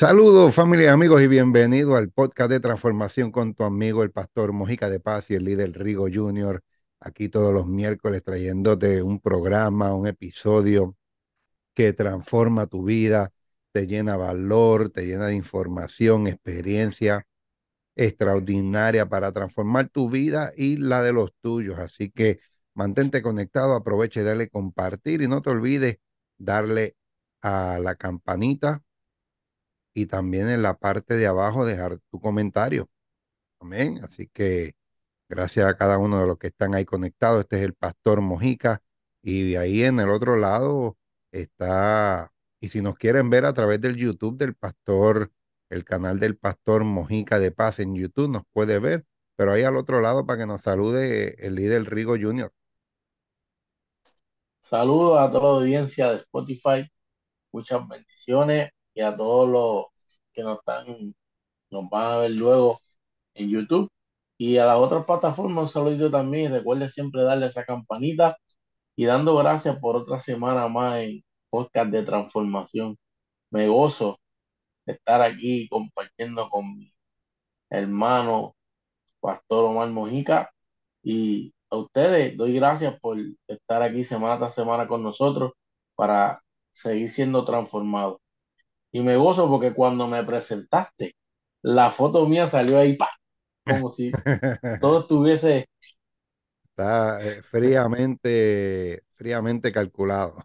Saludos familia, amigos y bienvenido al podcast de transformación con tu amigo el pastor Mojica de Paz y el líder Rigo Jr. Aquí todos los miércoles trayéndote un programa, un episodio que transforma tu vida, te llena valor, te llena de información, experiencia extraordinaria para transformar tu vida y la de los tuyos. Así que mantente conectado, aproveche y dale compartir y no te olvides darle a la campanita y también en la parte de abajo dejar tu comentario. Amén. Así que gracias a cada uno de los que están ahí conectados. Este es el Pastor Mojica y ahí en el otro lado está, y si nos quieren ver a través del YouTube del Pastor, el canal del Pastor Mojica de Paz en YouTube, nos puede ver, pero ahí al otro lado para que nos salude el líder Rigo Jr. Saludos a toda la audiencia de Spotify, muchas bendiciones a todos los que nos están, nos van a ver luego en YouTube y a las otras plataformas un saludo también. Recuerde siempre darle esa campanita y dando gracias por otra semana más en podcast de transformación. Me gozo de estar aquí compartiendo con mi hermano Pastor Omar Mojica y a ustedes doy gracias por estar aquí semana tras semana con nosotros para seguir siendo transformado. Y me gozo porque cuando me presentaste, la foto mía salió ahí, pa, como si todo estuviese Está eh, fríamente, fríamente calculado.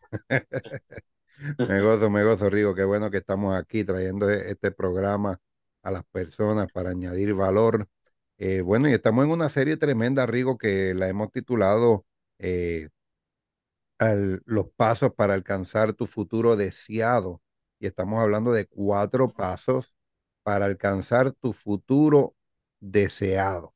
Me gozo, me gozo, Rigo. Qué bueno que estamos aquí trayendo e- este programa a las personas para añadir valor. Eh, bueno, y estamos en una serie tremenda, Rigo, que la hemos titulado eh, al- Los pasos para alcanzar tu futuro deseado. Y estamos hablando de cuatro pasos para alcanzar tu futuro deseado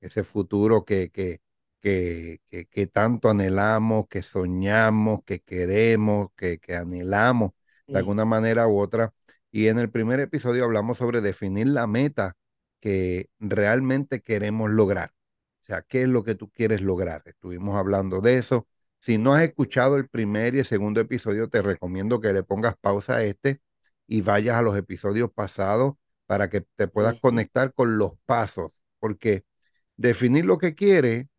ese futuro que, que, que, que, que tanto anhelamos, que soñamos, que queremos, que, que anhelamos de mm, alguna manera u otra. Y en el primer episodio hablamos sobre definir la meta que realmente queremos lograr. O sea, ¿qué es lo que tú quieres lograr? Estuvimos hablando de eso. Si no has escuchado el primer y el segundo episodio, te recomiendo que le pongas pausa a este y vayas a los episodios pasados para que te puedas conectar con los pasos, porque Definir lo que quiere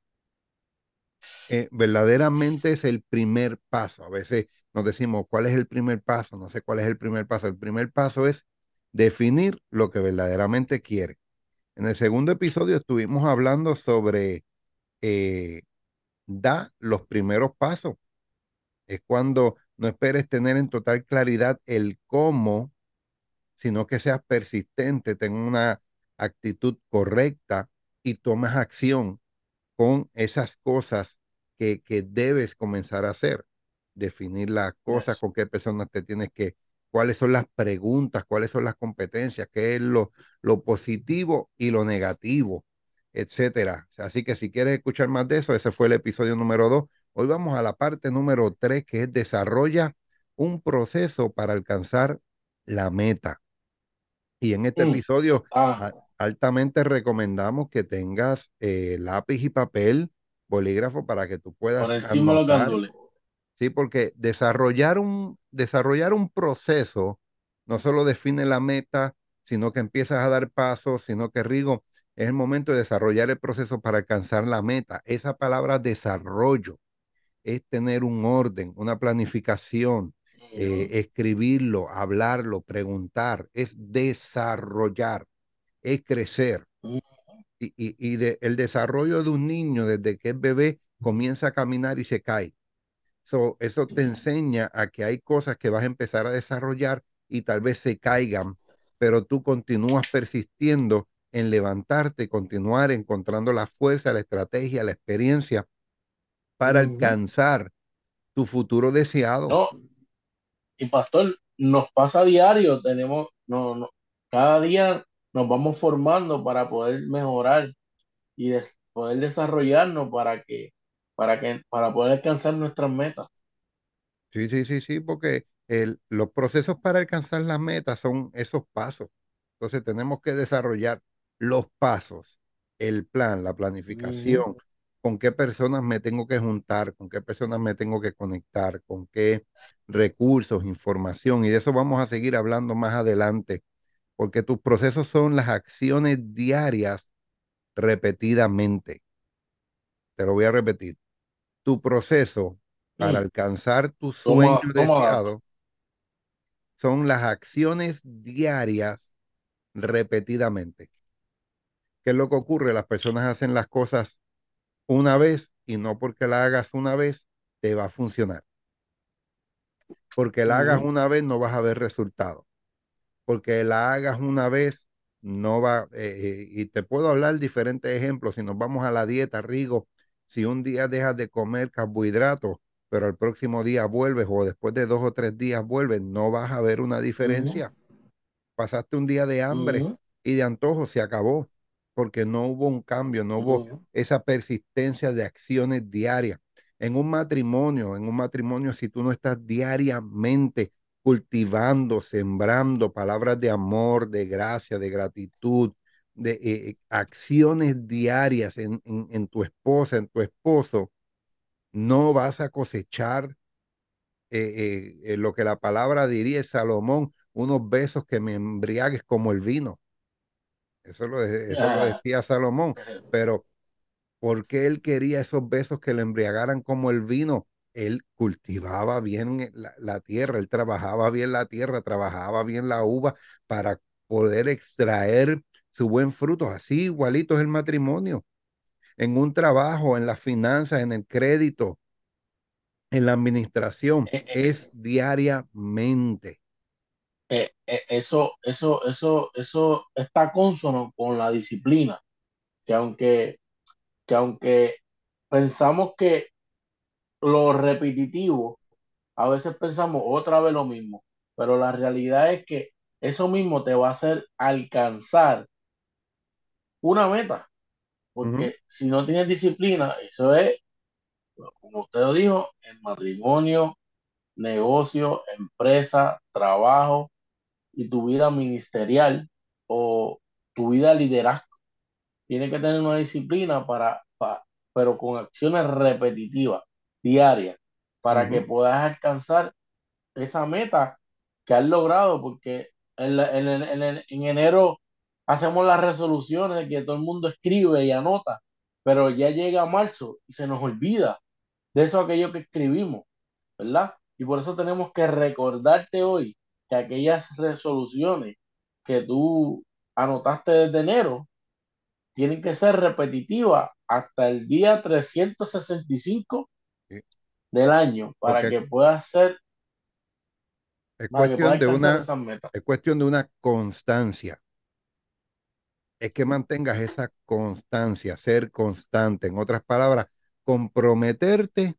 eh, verdaderamente es el primer paso. A veces nos decimos, ¿cuál es el primer paso? No sé cuál es el primer paso. El primer paso es definir lo que verdaderamente quiere. En el segundo episodio estuvimos hablando sobre eh, da los primeros pasos. Es cuando no esperes tener en total claridad el cómo, sino que seas persistente, tenga una actitud correcta y tomes acción con esas cosas que, que debes comenzar a hacer. Definir las cosas, yes, con qué personas te tienes que, cuáles son las preguntas, cuáles son las competencias, qué es lo, lo positivo y lo negativo, etcétera. Así que si quieres escuchar más de eso, ese fue el episodio número dos. Hoy vamos a la parte número tres, que es desarrolla un proceso para alcanzar la meta. Y en este mm, episodio ah, altamente recomendamos que tengas eh, lápiz y papel, bolígrafo para que tú por puedas encima los gandules. ¿sí? Porque desarrollar un, desarrollar un proceso no solo define la meta, sino que empiezas a dar pasos, sino que Rigo, es el momento de desarrollar el proceso para alcanzar la meta. Esa palabra desarrollo es tener un orden, una planificación, eh, escribirlo, hablarlo, preguntar, es desarrollar, es crecer. Y, y, y de, el desarrollo de un niño desde que es bebé comienza a caminar y se cae. So, eso te enseña a que hay cosas que vas a empezar a desarrollar y tal vez se caigan, pero tú continúas persistiendo en levantarte, continuar encontrando la fuerza, la estrategia, la experiencia para alcanzar tu futuro deseado. No, y pastor, nos pasa a diario, tenemos, no, no, cada día nos vamos formando para poder mejorar y des- poder desarrollarnos para que, para que, para poder alcanzar nuestras metas. Sí, sí, sí, sí, porque el, los procesos para alcanzar las metas son esos pasos. Entonces tenemos que desarrollar los pasos, el plan, la planificación. con qué personas me tengo que juntar, con qué personas me tengo que conectar, con qué recursos, información. Y de eso vamos a seguir hablando más adelante, porque tus procesos son las acciones diarias repetidamente. Te lo voy a repetir. Tu proceso para Mm, alcanzar tu sueño Toma, toma dato. deseado son las acciones diarias repetidamente. ¿Qué es lo que ocurre? Las personas hacen las cosas una vez y no porque la hagas una vez te va a funcionar. Porque la hagas una vez no vas a ver resultados. Porque la hagas una vez no va, eh, eh, y te puedo hablar diferentes ejemplos. Si nos vamos a la dieta, Rigo, si un día dejas de comer carbohidratos, pero el próximo día vuelves o después de dos o tres días vuelves, no vas a ver una diferencia pasaste un día de hambre y de antojo, se acabó, porque no hubo un cambio, no hubo esa persistencia de acciones diarias. En un matrimonio, en un matrimonio, si tú no estás diariamente cultivando, sembrando palabras de amor, de gracia, de gratitud, de eh, eh, acciones diarias en, en, en tu esposa, en tu esposo, no vas a cosechar eh, eh, eh, lo que la palabra diría Salomón, unos besos que me embriagues como el vino. Eso lo, de- eso lo decía Salomón, pero ¿por qué él quería esos besos que le embriagaran como el vino? Él cultivaba bien la, la tierra, él trabajaba bien la tierra, trabajaba bien la uva para poder extraer su buen fruto. Así igualito es el matrimonio, en un trabajo, en las finanzas, en el crédito, en la administración, eh, eh, es diariamente. Eh, eh, eso, eso, eso, eso está consono con la disciplina, que aunque, que aunque pensamos que lo repetitivo, a veces pensamos otra vez lo mismo, pero la realidad es que eso mismo te va a hacer alcanzar una meta, porque si no tienes disciplina, eso es, como usted lo dijo, en matrimonio, negocio, empresa, trabajo y tu vida ministerial o tu vida liderazgo. Tienes que tener una disciplina para, para pero con acciones repetitivas, diarias, para que puedas alcanzar esa meta que has logrado, porque en, la- en, en- en- en enero hacemos las resoluciones que todo el mundo escribe y anota, pero ya llega marzo y se nos olvida de eso aquello que escribimos, ¿verdad? Y por eso tenemos que recordarte hoy que aquellas resoluciones que tú anotaste desde enero tienen que ser repetitivas hasta el día 365 Sí, del año para Porque que puedas ser, es cuestión de una, es cuestión de una constancia. Es que mantengas esa constancia, ser constante. En otras palabras, comprometerte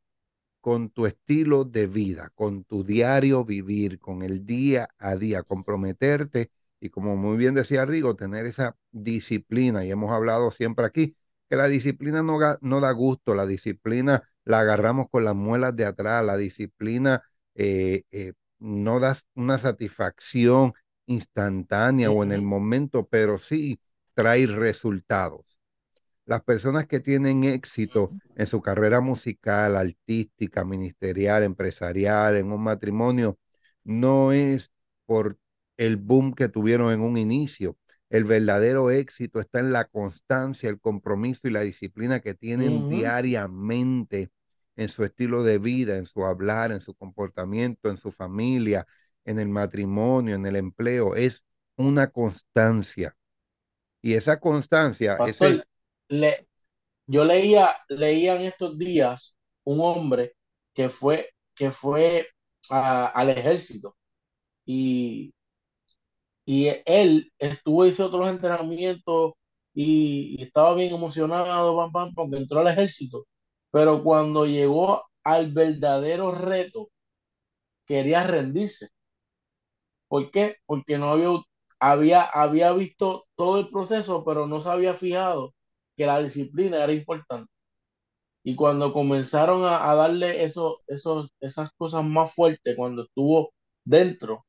con tu estilo de vida, con tu diario vivir, con el día a día, comprometerte y como muy bien decía Rigo, tener esa disciplina. Y hemos hablado siempre aquí que la disciplina no, no da gusto, la disciplina la agarramos con las muelas de atrás, la disciplina eh, eh, no da una satisfacción instantánea o en el momento, pero sí trae resultados. Las personas que tienen éxito en su carrera musical, artística, ministerial, empresarial, en un matrimonio, no es por el boom que tuvieron en un inicio. El verdadero éxito está en la constancia, el compromiso y la disciplina que tienen diariamente en su estilo de vida, en su hablar, en su comportamiento, en su familia, en el matrimonio, en el empleo. Es una constancia. Y esa constancia, ese... Le, yo leía, leía en estos días un hombre que fue, que fue al ejército y, y él estuvo, hizo otros entrenamientos y, y estaba bien emocionado, pam, pam, porque entró al ejército. Pero cuando llegó al verdadero reto, quería rendirse. ¿Por qué? Porque no había, había, había visto todo el proceso, pero no se había fijado que la disciplina era importante. Y cuando comenzaron a, a darle eso, esos, esas cosas más fuertes, cuando estuvo dentro,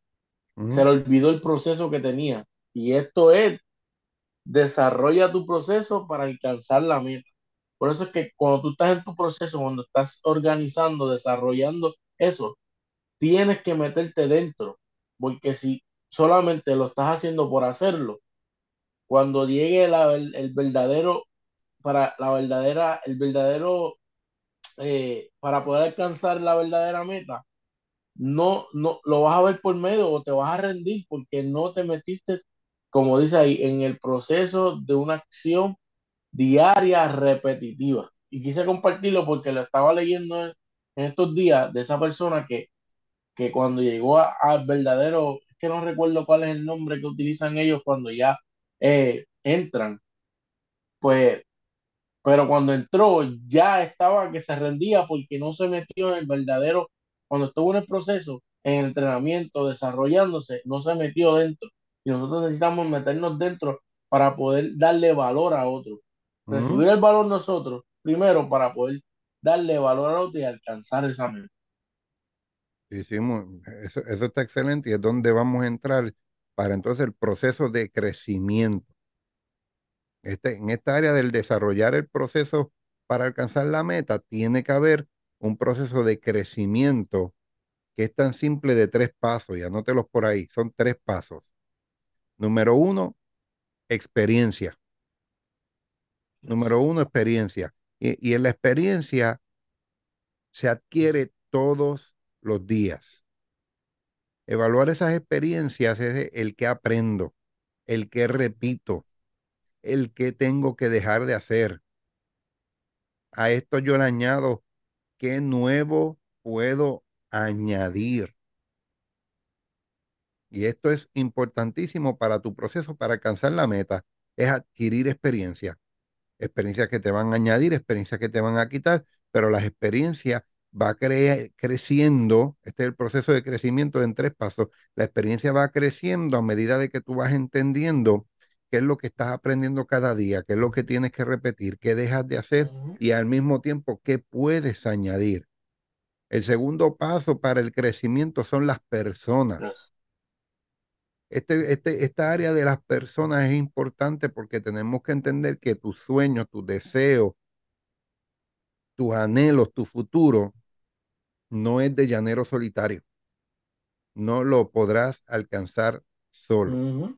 se le olvidó el proceso que tenía. Y esto es, desarrolla tu proceso para alcanzar la meta. Por eso es que cuando tú estás en tu proceso, cuando estás organizando, desarrollando eso, tienes que meterte dentro, porque si solamente lo estás haciendo por hacerlo, cuando llegue el, verdadero, para la verdadera, el verdadero, eh, para poder alcanzar la verdadera meta, no, no, lo vas a ver por medio o te vas a rendir porque no te metiste, como dice ahí, en el proceso de una acción diaria repetitiva. Y quise compartirlo porque lo estaba leyendo en, estos días de esa persona que, que cuando llegó al verdadero, es que no recuerdo cuál es el nombre que utilizan ellos cuando ya eh, entran, pues, pero cuando entró ya estaba que se rendía porque no se metió en el verdadero, cuando estuvo en el proceso, en el entrenamiento, desarrollándose, no se metió dentro. Y nosotros necesitamos meternos dentro para poder darle valor a otro. Recibir el valor nosotros, primero, para poder darle valor a otro y alcanzar esa meta. Hicimos, eso, eso está excelente y es donde vamos a entrar para entonces el proceso de crecimiento. Este, en esta área del desarrollar el proceso para alcanzar la meta, tiene que haber un proceso de crecimiento que es tan simple de tres pasos, y anótelos por ahí, son tres pasos. Número uno, experiencia. Número uno, experiencia. Y, y en la experiencia se adquiere todos los días. Evaluar esas experiencias es el que aprendo, el que repito, el que tengo que dejar de hacer. A esto yo le añado, ¿qué nuevo puedo añadir? Y esto es importantísimo para tu proceso, para alcanzar la meta, es adquirir experiencia. Experiencias que te van a añadir, experiencias que te van a quitar, pero las experiencias va creciendo, este es el proceso de crecimiento en tres pasos, la experiencia va creciendo a medida de que tú vas entendiendo qué es lo que estás aprendiendo cada día, qué es lo que tienes que repetir, qué dejas de hacer y al mismo tiempo qué puedes añadir. El segundo paso para el crecimiento son las personas. Este, este, esta área de las personas es importante porque tenemos que entender que tus sueños, tus deseos, tus anhelos, tu futuro, no es de llanero solitario. No lo podrás alcanzar solo.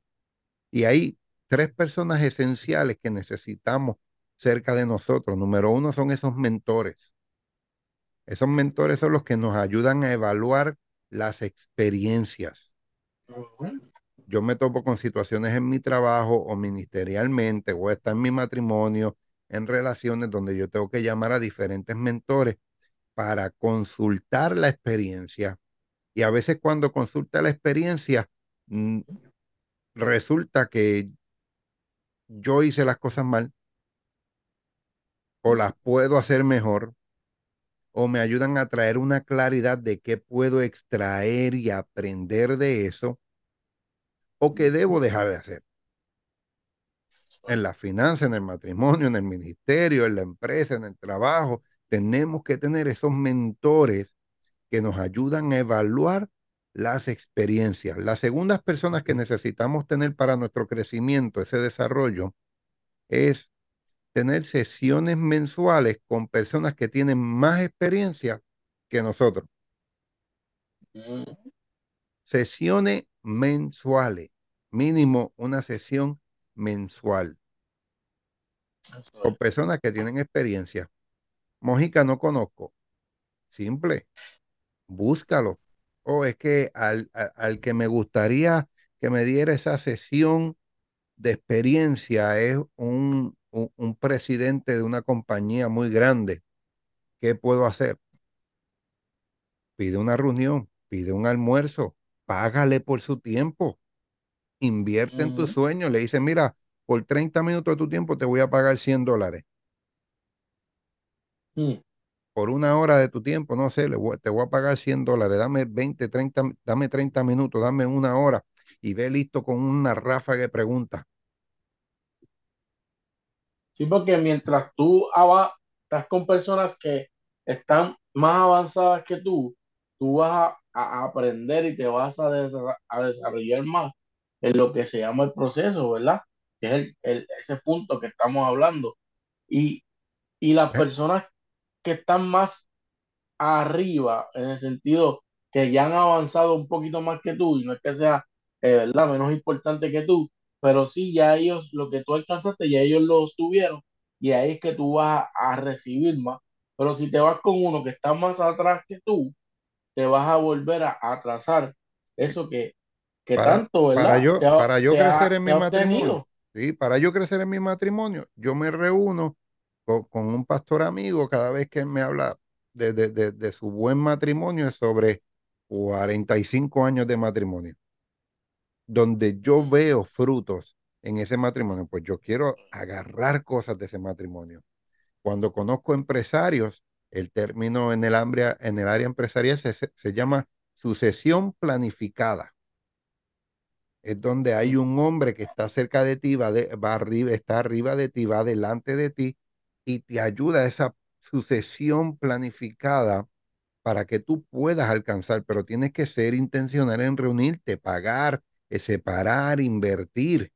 Y hay tres personas esenciales que necesitamos cerca de nosotros. Número uno son esos mentores. Esos mentores son los que nos ayudan a evaluar las experiencias. Yo me topo con situaciones en mi trabajo o ministerialmente o está en mi matrimonio, en relaciones donde yo tengo que llamar a diferentes mentores para consultar la experiencia. Y a veces cuando consulta la experiencia, mm, resulta que yo hice las cosas mal o las puedo hacer mejor o me ayudan a traer una claridad de qué puedo extraer y aprender de eso o qué debo dejar de hacer. En la finanza, en el matrimonio, en el ministerio, en la empresa, en el trabajo, tenemos que tener esos mentores que nos ayudan a evaluar las experiencias. Las segundas personas que necesitamos tener para nuestro crecimiento, ese desarrollo, es tener sesiones mensuales con personas que tienen más experiencia que nosotros. Sesiones mensuales, mínimo una sesión mensual. Con personas que tienen experiencia. Mojica no conozco. Simple. Búscalo. O es que al, que me gustaría que me diera esa sesión de experiencia es un, un, presidente de una compañía muy grande. ¿Qué puedo hacer? Pide una reunión, pide un almuerzo, págale por su tiempo, invierte en tu sueño, le dice, mira, por 30 minutos de tu tiempo te voy a pagar 100 dólares. Mm. Por una hora de tu tiempo, no sé, te voy a pagar 100 dólares, dame 20, 30, dame 30 minutos, dame una hora y ve listo con una ráfaga de preguntas. Sí, porque mientras tú estás con personas que están más avanzadas que tú, tú vas a, aprender y te vas a, a, desarrollar más en lo que se llama el proceso, ¿verdad? Que es el, ese punto que estamos hablando. Y Y las Eh, personas que están más arriba, en el sentido que ya han avanzado un poquito más que tú, y no es que sea, eh, ¿verdad?, menos importante que tú, pero sí, ya ellos, lo que tú alcanzaste, ya ellos lo tuvieron, y ahí es que tú vas a, a recibir más. Pero si te vas con uno que está más atrás que tú, te vas a volver a atrasar eso que, que Para, tanto, para ¿verdad? yo, Te ha, para yo crecer ha, en mi matrimonio. ¿sí? Para yo crecer en mi matrimonio, yo me reúno con, con un pastor amigo cada vez que él me habla de, de, de, de su buen matrimonio, es sobre 45 años de matrimonio, donde yo veo frutos en ese matrimonio, pues yo quiero agarrar cosas de ese matrimonio. Cuando conozco empresarios, el término en el, área, en el área empresarial se, se se llama sucesión planificada. Es donde hay un hombre que está cerca de ti, va, de- va arriba, está arriba de ti, va delante de ti y te ayuda a esa sucesión planificada para que tú puedas alcanzar, pero tienes que ser intencional en reunirte, pagar, eh, separar, invertir,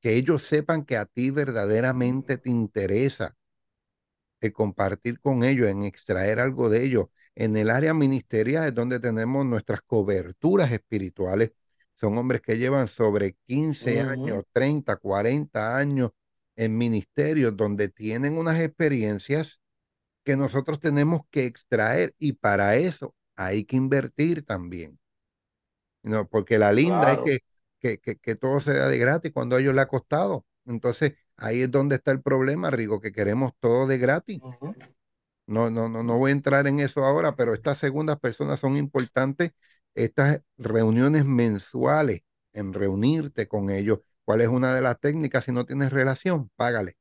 que ellos sepan que a ti verdaderamente te interesa el compartir con ellos, en extraer algo de ellos. En el área ministerial es donde tenemos nuestras coberturas espirituales. Son hombres que llevan sobre quince Ujú, años, 30, 40 años en ministerios donde tienen unas experiencias que nosotros tenemos que extraer y para eso hay que invertir también. No, porque la linda es que, que, que, que todo se da de gratis cuando a ellos le ha costado. Entonces, ahí es donde está el problema, Rigo, que queremos todo de gratis. No, no, no, no voy a entrar en eso ahora, pero estas segundas personas son importantes, estas reuniones mensuales, en reunirte con ellos. ¿Cuál es una de las técnicas? Si no tienes relación, págale,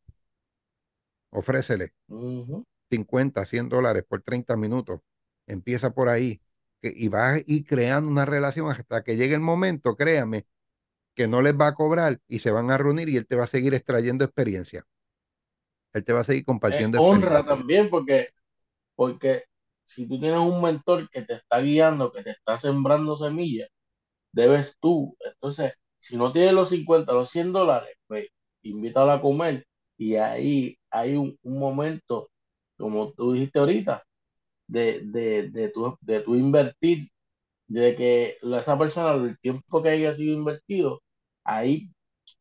ofrécele ujú. 50, 100 dólares por 30 minutos. Empieza por ahí que- y vas a ir creando una relación hasta que llegue el momento, créame, que no les va a cobrar y se van a reunir y él te va a seguir extrayendo experiencia. Él te va a seguir Es compartiendo honra experiencia. también, porque Porque si tú tienes un mentor que te está guiando, que te está sembrando semillas, debes tú. Entonces, si no tienes los 50 los 100 dólares, pues invítalo a comer. Y ahí hay un, momento, como tú dijiste ahorita, de, de, de, tu, de tu invertir, de que esa persona, el tiempo que haya sido invertido, ahí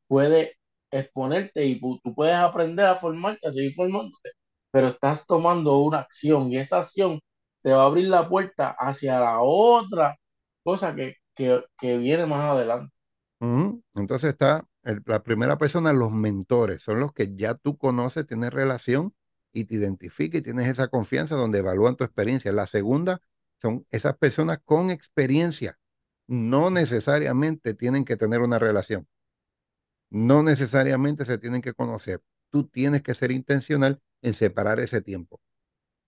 puede exponerte y tú puedes aprender a formarte, a seguir formándote, pero estás tomando una acción y esa acción te va a abrir la puerta hacia la otra cosa que, que, que viene más adelante. Entonces está la primera persona, los mentores, son los que ya tú conoces, tienes relación y te identificas y tienes esa confianza donde evalúan tu experiencia. La segunda son esas personas con experiencia. No necesariamente tienen que tener una relación, no necesariamente se tienen que conocer. Tú tienes que ser intencional en separar ese tiempo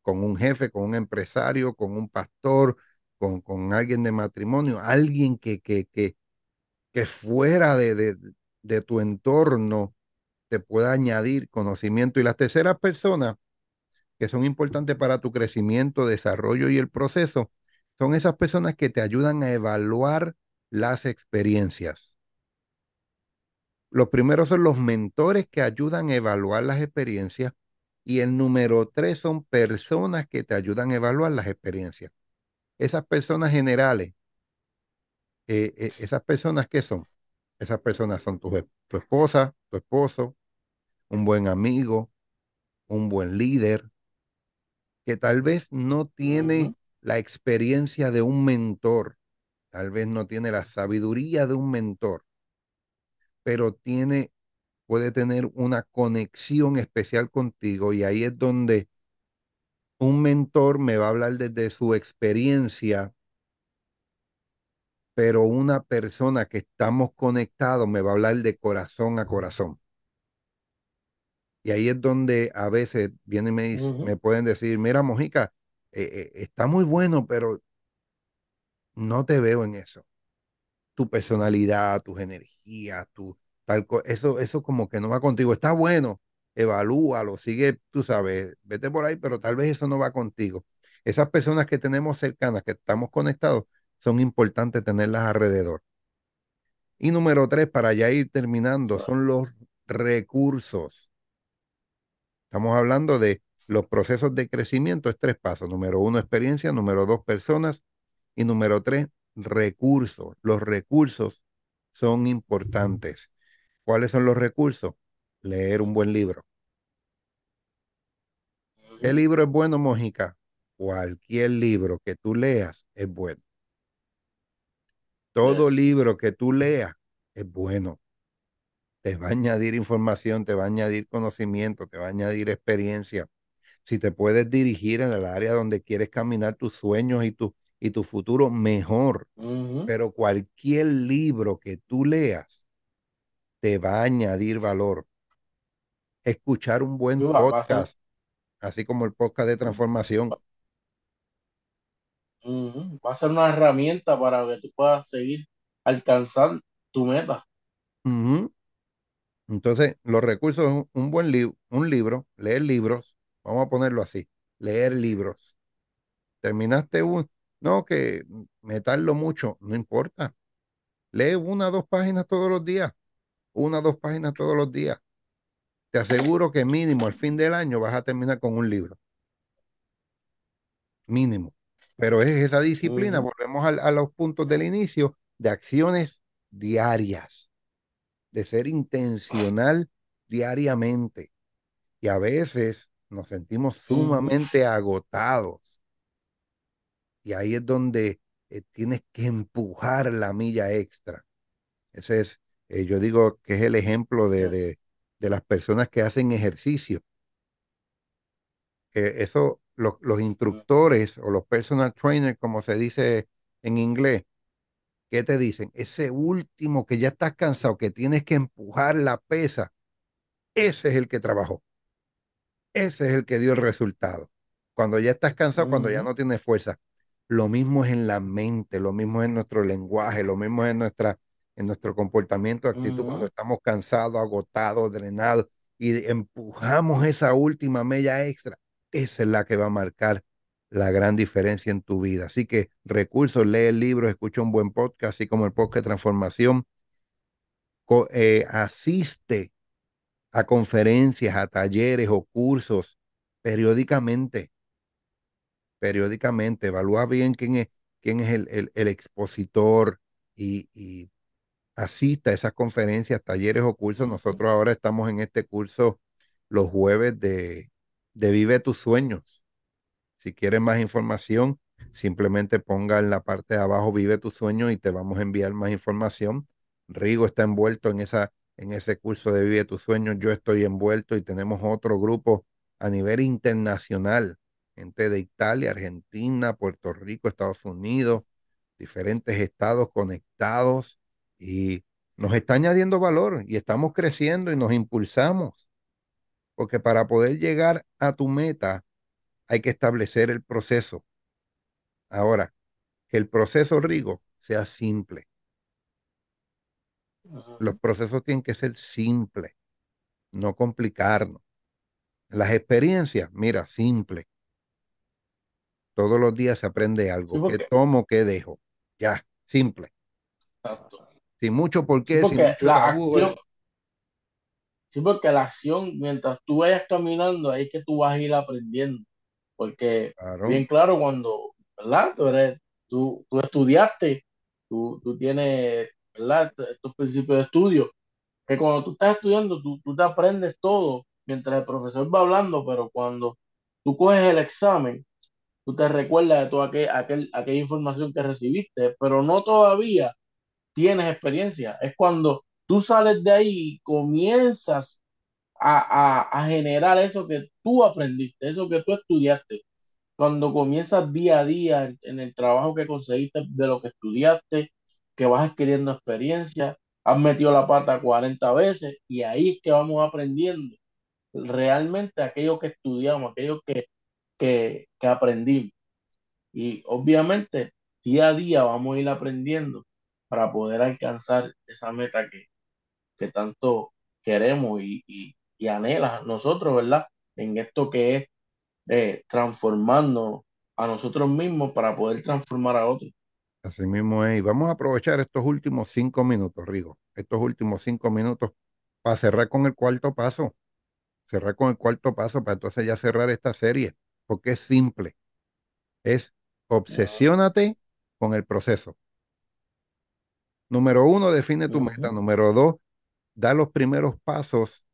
con un jefe, con un empresario, con un pastor, con, con alguien de matrimonio, alguien que, que, que que fuera de, de, de tu entorno te pueda añadir conocimiento. Y las terceras personas que son importantes para tu crecimiento, desarrollo y el proceso, son esas personas que te ayudan a evaluar las experiencias. Los primeros son los mentores que ayudan a evaluar las experiencias y el número tres son personas que te ayudan a evaluar las experiencias. Esas personas generales, eh, eh, esas personas que son, esas personas son tu, tu esposa, tu esposo, un buen amigo, un buen líder, que tal vez no tiene la experiencia de un mentor, tal vez no tiene la sabiduría de un mentor, pero tiene, puede tener una conexión especial contigo y ahí es donde un mentor me va a hablar desde su experiencia, pero una persona que estamos conectados me va a hablar de corazón a corazón. Y ahí es donde a veces vienen y me, me pueden decir, mira, Mojica, eh, eh, está muy bueno, pero no te veo en eso. Tu personalidad, tus energías, tu tal eso, eso como que no va contigo. Está bueno, evalúalo, sigue, tú sabes, vete por ahí, pero tal vez eso no va contigo. Esas personas que tenemos cercanas, que estamos conectados, son importantes tenerlas alrededor. Y número tres, para ya ir terminando, son los recursos. Estamos hablando de los procesos de crecimiento es tres pasos. Número uno, experiencia. Número dos, personas. Y número tres, recursos. Los recursos son importantes. ¿Cuáles son los recursos? Leer un buen libro. ¿Qué libro es bueno, Mojica? Cualquier libro que tú leas es bueno. Todo Yes. libro que tú leas es bueno. Te va a añadir información, te va a añadir conocimiento, te va a añadir experiencia. Si te puedes dirigir en el área donde quieres caminar tus sueños y tu, y tu futuro, mejor. Pero cualquier libro que tú leas te va a añadir valor. Escuchar un buen podcast, así como el podcast de transformación. Ujú, va a ser una herramienta para que tú puedas seguir alcanzando tu meta. Entonces, los recursos, un, un buen libro, un libro, leer libros, vamos a ponerlo así, leer libros. Terminaste un, no, que me tardo mucho, no importa. Lee una o dos páginas todos los días, una o dos páginas todos los días. Te aseguro que mínimo al fin del año vas a terminar con un libro, mínimo. Pero es esa disciplina, volvemos a, los puntos del inicio, de acciones diarias, de ser intencional diariamente. Y a veces nos sentimos sumamente agotados. Y ahí es donde eh, tienes que empujar la milla extra. Ese es, eh, yo digo que es el ejemplo de, de, de las personas que hacen ejercicio. Eh, eso, los, los instructores o los personal trainers, como se dice en inglés, ¿qué te dicen? Ese último que ya estás cansado, que tienes que empujar la pesa, ese es el que trabajó. Ese es el que dio el resultado. Cuando ya estás cansado, cuando ya no tienes fuerza. Lo mismo es en la mente, lo mismo es en nuestro lenguaje, lo mismo es en nuestra, en nuestro comportamiento, actitud, cuando estamos cansados, agotados, drenados y empujamos esa última mella extra. Esa es la que va a marcar la gran diferencia en tu vida. Así que recursos, lee el libro, escucha un buen podcast, así como el podcast de transformación, co- eh, asiste a conferencias, a talleres o cursos periódicamente, periódicamente. Evalúa bien quién es, quién es el, el- el expositor y, y asista a esas conferencias, talleres o cursos. Nosotros ahora estamos en este curso los jueves de, de Vive tus sueños. Si quieres más información, simplemente ponga en la parte de abajo Vive tu sueño y te vamos a enviar más información. Rigo está envuelto en esa, en ese curso de Vive tu sueño. Yo estoy envuelto y tenemos otro grupo a nivel internacional, gente de Italia, Argentina, Puerto Rico, Estados Unidos, diferentes estados conectados y nos está añadiendo valor y estamos creciendo y nos impulsamos, porque para poder llegar a tu meta, hay que establecer el proceso. Ahora, que el proceso, Rigo, sea simple. Los procesos tienen que ser simples, no complicarnos. Las experiencias, mira, simple. Todos los días se aprende Sí, algo. ¿Qué tomo, qué dejo? Ya, simple. exacto. Sin mucho por Sí, qué, sin mucho la tabú. acción, sí, porque la acción, mientras tú vayas caminando, ahí es que tú vas a ir aprendiendo. Porque, Claro. bien claro, cuando, ¿verdad? Tú eres, tú, tú estudiaste, tú, tú tienes, ¿verdad? Estos principios de estudio, que cuando tú estás estudiando, tú, tú te aprendes todo mientras el profesor va hablando, pero cuando tú coges el examen, tú te recuerdas de toda aquel, aquel- aquella información que recibiste, pero no todavía tienes experiencia. Es cuando tú sales de ahí y comienzas a, a, a generar eso que tú aprendiste, eso que tú estudiaste. Cuando comienzas día a día en, en el trabajo que conseguiste de lo que estudiaste, que vas adquiriendo experiencia, has metido la pata 40 veces y ahí es que vamos aprendiendo realmente aquello que estudiamos, aquello que, que, que aprendimos. Y obviamente día a día vamos a ir aprendiendo para poder alcanzar esa meta que, que tanto queremos y, y, y anhela nosotros, ¿verdad? En esto que es eh, transformando a nosotros mismos para poder transformar a otros. Así mismo es. Y vamos a aprovechar estos últimos cinco minutos, Rigo. Estos últimos cinco minutos para cerrar con el cuarto paso. cerrar con el cuarto paso para entonces ya cerrar esta serie, porque es simple. Es obsesiónate con el proceso. Número uno, define tu meta. Número dos, da los primeros pasos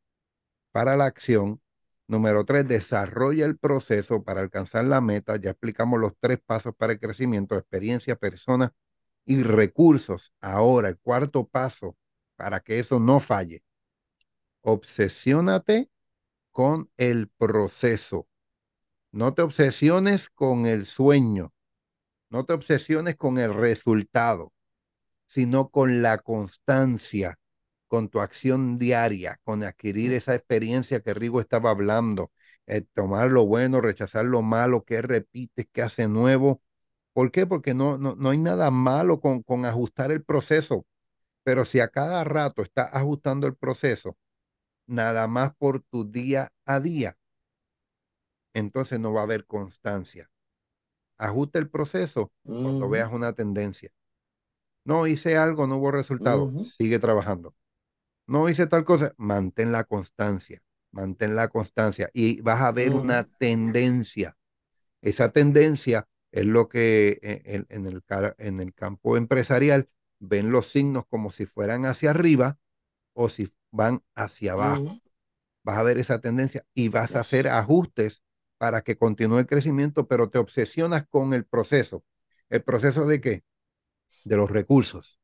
para la acción. Número tres, desarrolla el proceso para alcanzar la meta. Ya explicamos los tres pasos para el crecimiento, experiencia, persona y recursos. Ahora, el cuarto paso para que eso no falle. Obsesiónate con el proceso. No te obsesiones con el sueño. No te obsesiones con el resultado, sino con la constancia, con tu acción diaria, con adquirir esa experiencia que Rigo estaba hablando, eh, tomar lo bueno, rechazar lo malo, que repites, que hace nuevo. ¿Por qué? Porque no, no, no hay nada malo con, con ajustar el proceso, pero si a cada rato estás ajustando el proceso, nada más por tu día a día, entonces no va a haber constancia. Ajusta el proceso cuando ujú, veas una tendencia. No hice algo, no hubo resultado, sigue trabajando. No hice tal cosa, mantén la constancia, mantén la constancia y vas a ver ujú, una tendencia. Esa tendencia es lo que eh, en, en el, en el campo empresarial ven los signos como si fueran hacia arriba o si van hacia abajo. ujú. Vas a ver esa tendencia y vas a hacer ajustes para que continúe el crecimiento, pero te obsesionas con el proceso. ¿El proceso de qué? De los recursos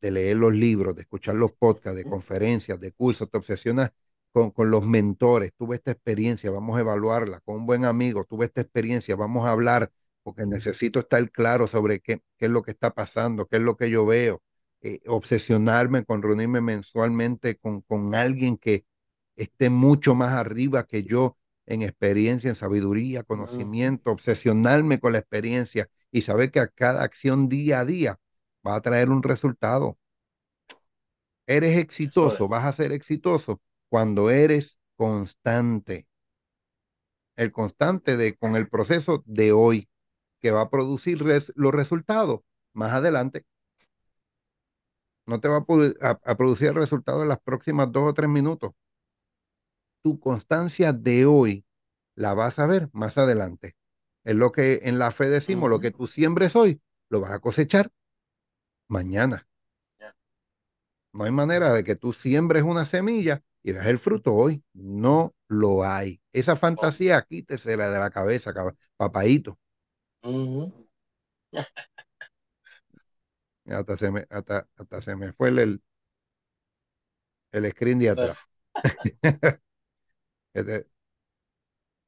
de leer los libros, de escuchar los podcasts, de conferencias, de cursos, te obsesionas con, con los mentores, tuve esta experiencia, vamos a evaluarla, con un buen amigo, tuve esta experiencia, vamos a hablar, porque necesito estar claro sobre qué, qué es lo que está pasando, qué es lo que yo veo, eh, obsesionarme con reunirme mensualmente con, con alguien que esté mucho más arriba que yo en experiencia, en sabiduría, conocimiento, obsesionarme con la experiencia y saber que a cada acción día a día va a traer un resultado. Eres exitoso, vas a ser exitoso cuando eres constante. El constante de con el proceso de hoy que va a producir res- los resultados más adelante. No te va a, a- a producir el resultado en las próximas dos o tres minutos. Tu constancia de hoy la vas a ver más adelante. Es lo que en la fe decimos, lo que tú siembres hoy, lo vas a cosechar mañana. No hay manera de que tú siembres una semilla y veas el fruto hoy. No lo hay. Esa fantasía, quítesela de la cabeza, ujú. Hasta se me, hasta, hasta se me fue el, el, screen de atrás. Este,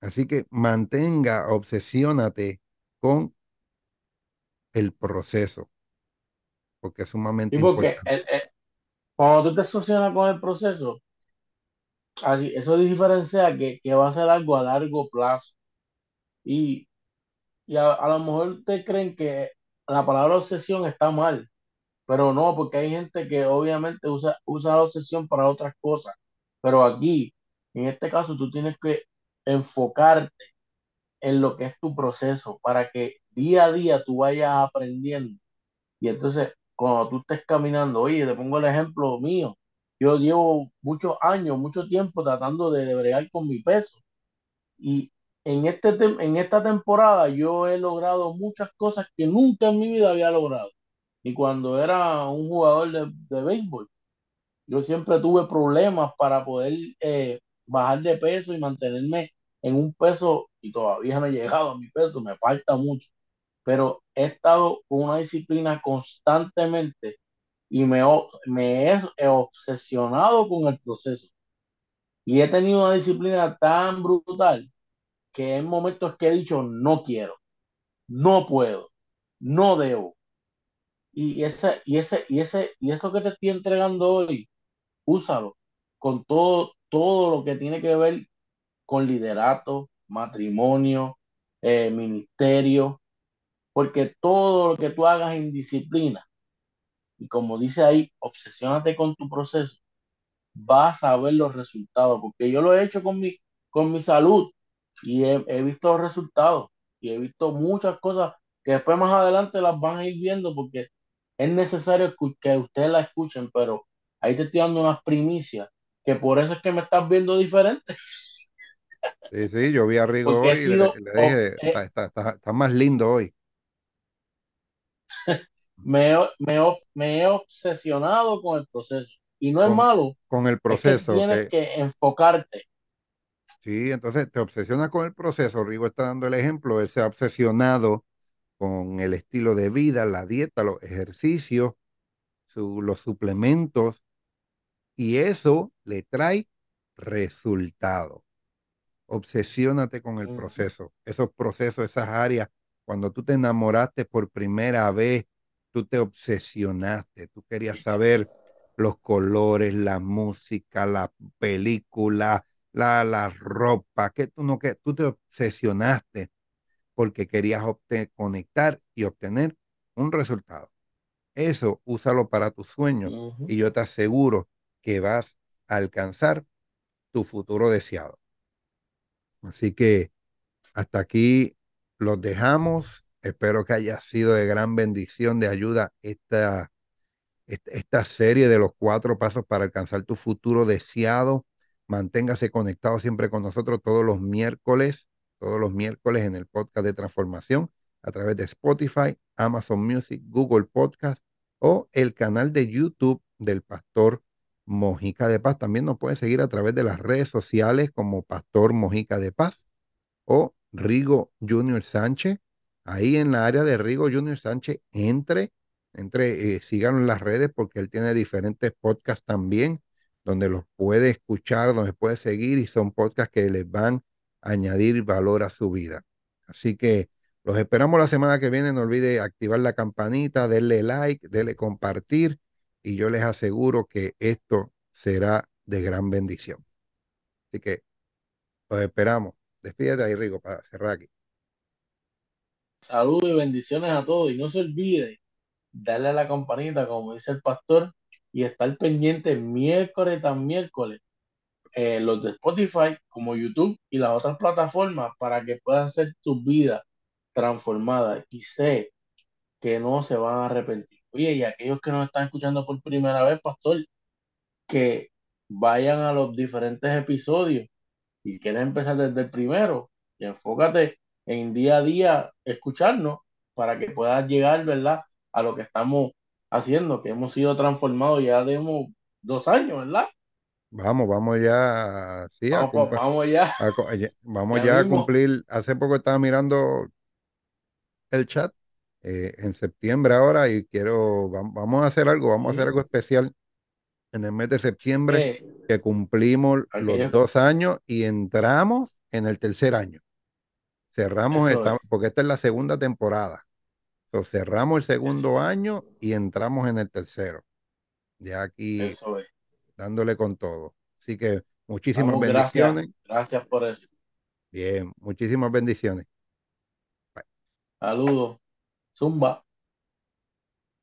Así que mantenga, obsesiónate con el proceso, porque es sumamente porque importante. el- el- cuando tú te asocias con el proceso, así, eso diferencia que, que va a ser algo a largo plazo. Y, y a, a lo mejor ustedes creen que la palabra obsesión está mal, pero no, porque hay gente que obviamente usa, usa la obsesión para otras cosas. Pero aquí, en este caso, tú tienes que enfocarte en lo que es tu proceso para que día a día tú vayas aprendiendo. Y entonces, cuando tú estés caminando, oye, te pongo el ejemplo mío. Yo llevo muchos años, mucho tiempo tratando de, de bregar con mi peso. Y en, este en esta temporada yo he logrado muchas cosas que nunca en mi vida había logrado. Y cuando era un jugador de, de béisbol, yo siempre tuve problemas para poder eh, bajar de peso y mantenerme en un peso, y todavía no he llegado a mi peso, me falta mucho, pero he estado con una disciplina constantemente y me, me he, he obsesionado con el proceso. Y he tenido una disciplina tan brutal que en momentos que he dicho no quiero, no puedo, no debo. Y ese, y ese, y ese, y eso que te estoy entregando hoy, úsalo con todo, todo lo que tiene que ver con liderato, matrimonio, eh, ministerio, porque todo lo que tú hagas en disciplina, y como dice ahí, obsesiónate con tu proceso, vas a ver los resultados, porque yo lo he hecho con mi, con mi salud y he, he visto los resultados y he visto muchas cosas que después más adelante las van a ir viendo porque es necesario que ustedes la escuchen, pero ahí te estoy dando unas primicias que por eso es que me estás viendo diferente. Sí, sí, yo vi a Rigo porque he hoy y le, dije, eh, está, está, está, está más lindo hoy. Me, me, me he obsesionado con el proceso. Y no es malo, con el es que proceso, tienes que que enfocarte. sí, entonces te obsesionas con el proceso. Rigo está dando el ejemplo, él se ha obsesionado con el estilo de vida, la dieta, los ejercicios, su- los suplementos, y eso le trae resultados. Obsesiónate con el proceso, esos procesos, esas áreas. Cuando tú te enamoraste por primera vez, tú te obsesionaste, tú querías saber los colores, la música, la película, la, la ropa, que tú no, que tú te obsesionaste porque querías conectar y obtener un resultado. Eso úsalo para tus sueños y yo te aseguro que vas a alcanzar tu futuro deseado. Así que hasta aquí los dejamos. Espero que haya sido de gran bendición, de ayuda esta, esta, serie de los cuatro pasos para alcanzar tu futuro deseado. Manténgase conectado siempre con nosotros todos los miércoles, todos los miércoles en el podcast de transformación a través de Spotify, Amazon Music, Google Podcast o el canal de YouTube del Pastor Mojica de Paz. También nos puede seguir a través de las redes sociales como Pastor Mojica de Paz o Rigo Junior Sánchez. Ahí en la área de Rigo Junior Sánchez, entre, entre, eh, en las redes porque él tiene diferentes podcasts también, donde los puede escuchar, donde puede seguir y son podcasts que les van a añadir valor a su vida. Así que los esperamos la semana que viene. No olvide activar la campanita, denle like, denle compartir y yo les aseguro que esto será de gran bendición. Así que los esperamos. Despídete ahí, Rigo, para cerrar aquí. Saludos y bendiciones a todos. Y no se olvide darle a la campanita, como dice el pastor, y estar pendiente miércoles tras miércoles, eh, los de Spotify, como YouTube y las otras plataformas, para que puedan ser tus vidas transformadas. Y sé que no se van a arrepentir. Oye, y aquellos que nos están escuchando por primera vez, pastor, que vayan a los diferentes episodios y quieres empezar desde el primero, y enfócate en día a día escucharnos para que puedas llegar, ¿verdad? A lo que estamos haciendo, que hemos sido transformados ya de dos años, ¿verdad? Vamos, vamos ya, sí, Vamos, vamos ya, a co- ya- vamos ya ya a cumplir. Hace poco estaba mirando el chat eh, en septiembre ahora y quiero, vam- vamos a hacer algo, vamos a hacer algo especial en el mes de septiembre Eh, que cumplimos los dos años y entramos en el tercer año. Cerramos, esta- es, porque esta es la segunda temporada. So, cerramos el segundo eso año y entramos en el tercero. Ya aquí eso es. dándole con todo. Así que muchísimas Damos gracias, bendiciones. gracias por eso. Bien, muchísimas bendiciones. Saludos. Zumba.